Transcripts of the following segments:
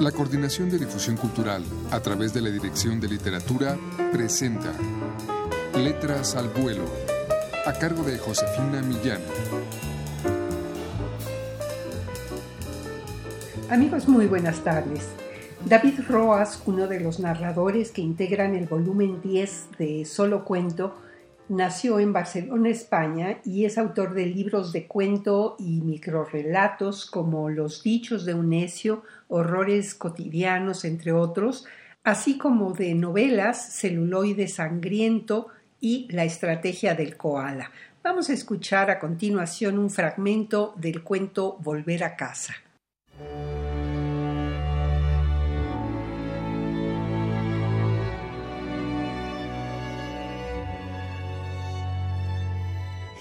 La Coordinación de Difusión Cultural, a través de la Dirección de Literatura, presenta Letras al Vuelo, a cargo de Josefina Millán. Amigos, muy buenas tardes. David Roas, uno de los narradores que integran el volumen 10 de Solo Cuento, nació en Barcelona, España, y es autor de libros de cuento y microrelatos como Los dichos de un necio, Horrores cotidianos, entre otros, así como de novelas Celuloide sangriento y La estrategia del koala. Vamos a escuchar a continuación un fragmento del cuento Volver a casa.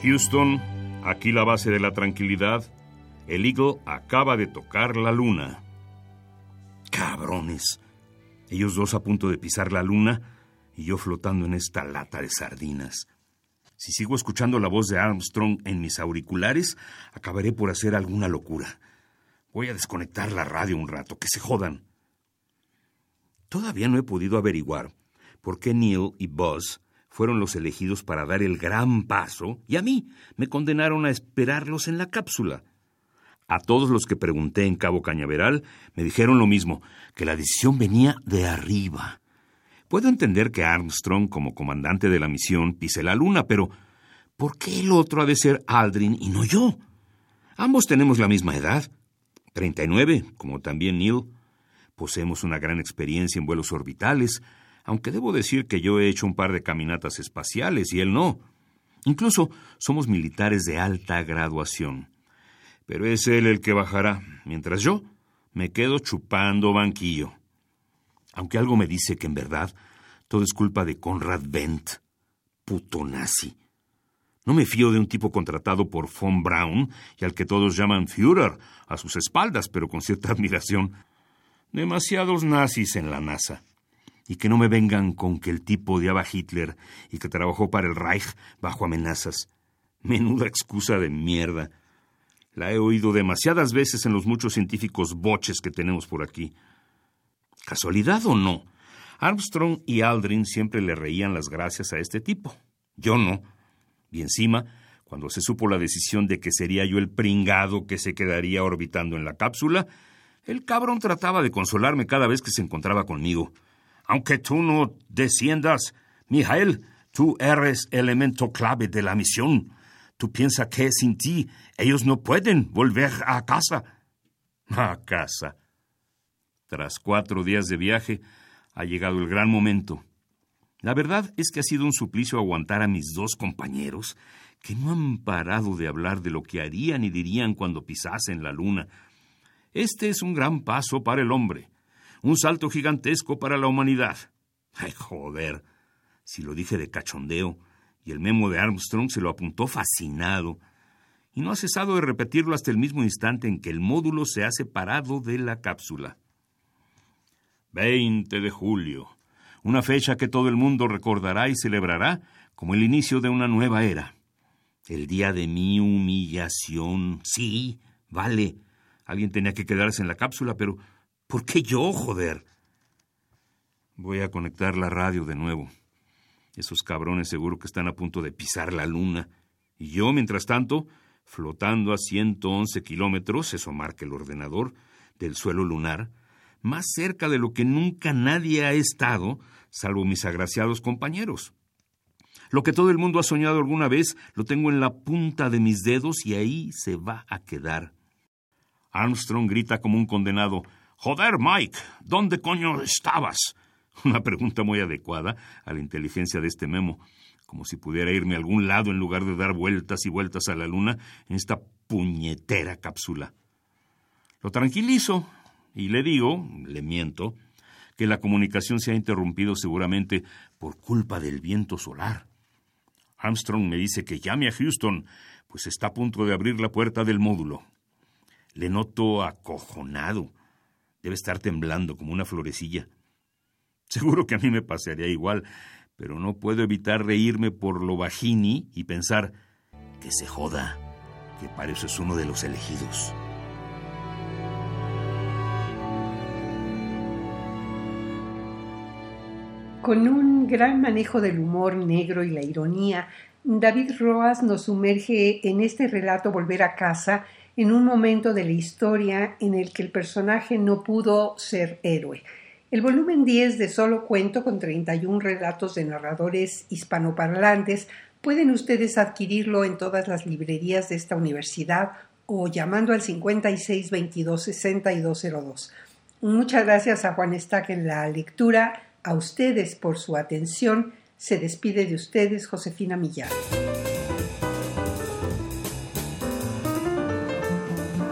Houston, aquí la base de la tranquilidad. El Eagle acaba de tocar la luna. Cabrones. Ellos dos a punto de pisar la luna y yo flotando en esta lata de sardinas. Si sigo escuchando la voz de Armstrong en mis auriculares, acabaré por hacer alguna locura. Voy a desconectar la radio un rato, que se jodan. Todavía no he podido averiguar por qué Neil y Buzz fueron los elegidos para dar el gran paso y a mí me condenaron a esperarlos en la cápsula. A todos los que pregunté en Cabo Cañaveral me dijeron lo mismo, que la decisión venía de arriba. Puedo entender que Armstrong, como comandante de la misión, pise la luna, pero ¿por qué el otro ha de ser Aldrin y no yo? Ambos tenemos la misma edad, 39, como también Neil. Poseemos una gran experiencia en vuelos orbitales, aunque debo decir que yo he hecho un par de caminatas espaciales y él no. Incluso somos militares de alta graduación. Pero es él el que bajará, mientras yo me quedo chupando banquillo. Aunque algo me dice que en verdad todo es culpa de Conrad Bent, puto nazi. No me fío de un tipo contratado por von Braun y al que todos llaman Führer a sus espaldas, pero con cierta admiración. Demasiados nazis en la NASA y que no me vengan con que el tipo odiaba a Hitler y que trabajó para el Reich bajo amenazas. Menuda excusa de mierda. La he oído demasiadas veces en los muchos científicos boches que tenemos por aquí. ¿Casualidad o no? Armstrong y Aldrin siempre le reían las gracias a este tipo. Yo no. Y encima, cuando se supo la decisión de que sería yo el pringado que se quedaría orbitando en la cápsula, el cabrón trataba de consolarme cada vez que se encontraba conmigo. Aunque tú no desciendas, Mijael, tú eres elemento clave de la misión. Tú piensas que sin ti ellos no pueden volver a casa. A casa. Tras cuatro días de viaje, ha llegado el gran momento. La verdad es que ha sido un suplicio aguantar a mis dos compañeros, que no han parado de hablar de lo que harían y dirían cuando pisasen la luna. Este es un gran paso para el hombre un salto gigantesco para la humanidad. Ay, joder. Si lo dije de cachondeo, y el memo de Armstrong se lo apuntó fascinado, y no ha cesado de repetirlo hasta el mismo instante en que el módulo se ha separado de la cápsula. 20 de julio, una fecha que todo el mundo recordará y celebrará como el inicio de una nueva era. El día de mi humillación. Sí, vale. Alguien tenía que quedarse en la cápsula, pero ¿Por qué yo, joder? Voy a conectar la radio de nuevo. Esos cabrones seguro que están a punto de pisar la luna. Y yo, mientras tanto, flotando a 111 kilómetros, eso marca el ordenador, del suelo lunar, más cerca de lo que nunca nadie ha estado, salvo mis agraciados compañeros. Lo que todo el mundo ha soñado alguna vez lo tengo en la punta de mis dedos y ahí se va a quedar. Armstrong grita como un condenado. Joder, Mike, ¿dónde coño estabas? Una pregunta muy adecuada a la inteligencia de este memo, como si pudiera irme a algún lado en lugar de dar vueltas y vueltas a la luna en esta puñetera cápsula. Lo tranquilizo y le digo, le miento, que la comunicación se ha interrumpido seguramente por culpa del viento solar. Armstrong me dice que llame a Houston, pues está a punto de abrir la puerta del módulo. Le noto acojonado Debe estar temblando como una florecilla. Seguro que a mí me pasaría igual, pero no puedo evitar reírme por lo bajini y pensar que se joda, que para eso es uno de los elegidos. Con un gran manejo del humor negro y la ironía, David Roas nos sumerge en este relato Volver a casa en un momento de la historia en el que el personaje no pudo ser héroe. El volumen 10 de Solo Cuento, con 31 relatos de narradores hispanoparlantes, pueden ustedes adquirirlo en todas las librerías de esta universidad o llamando al 56 22 6202. Muchas gracias a Juan Estac en la lectura, a ustedes por su atención. Se despide de ustedes Josefina Millán.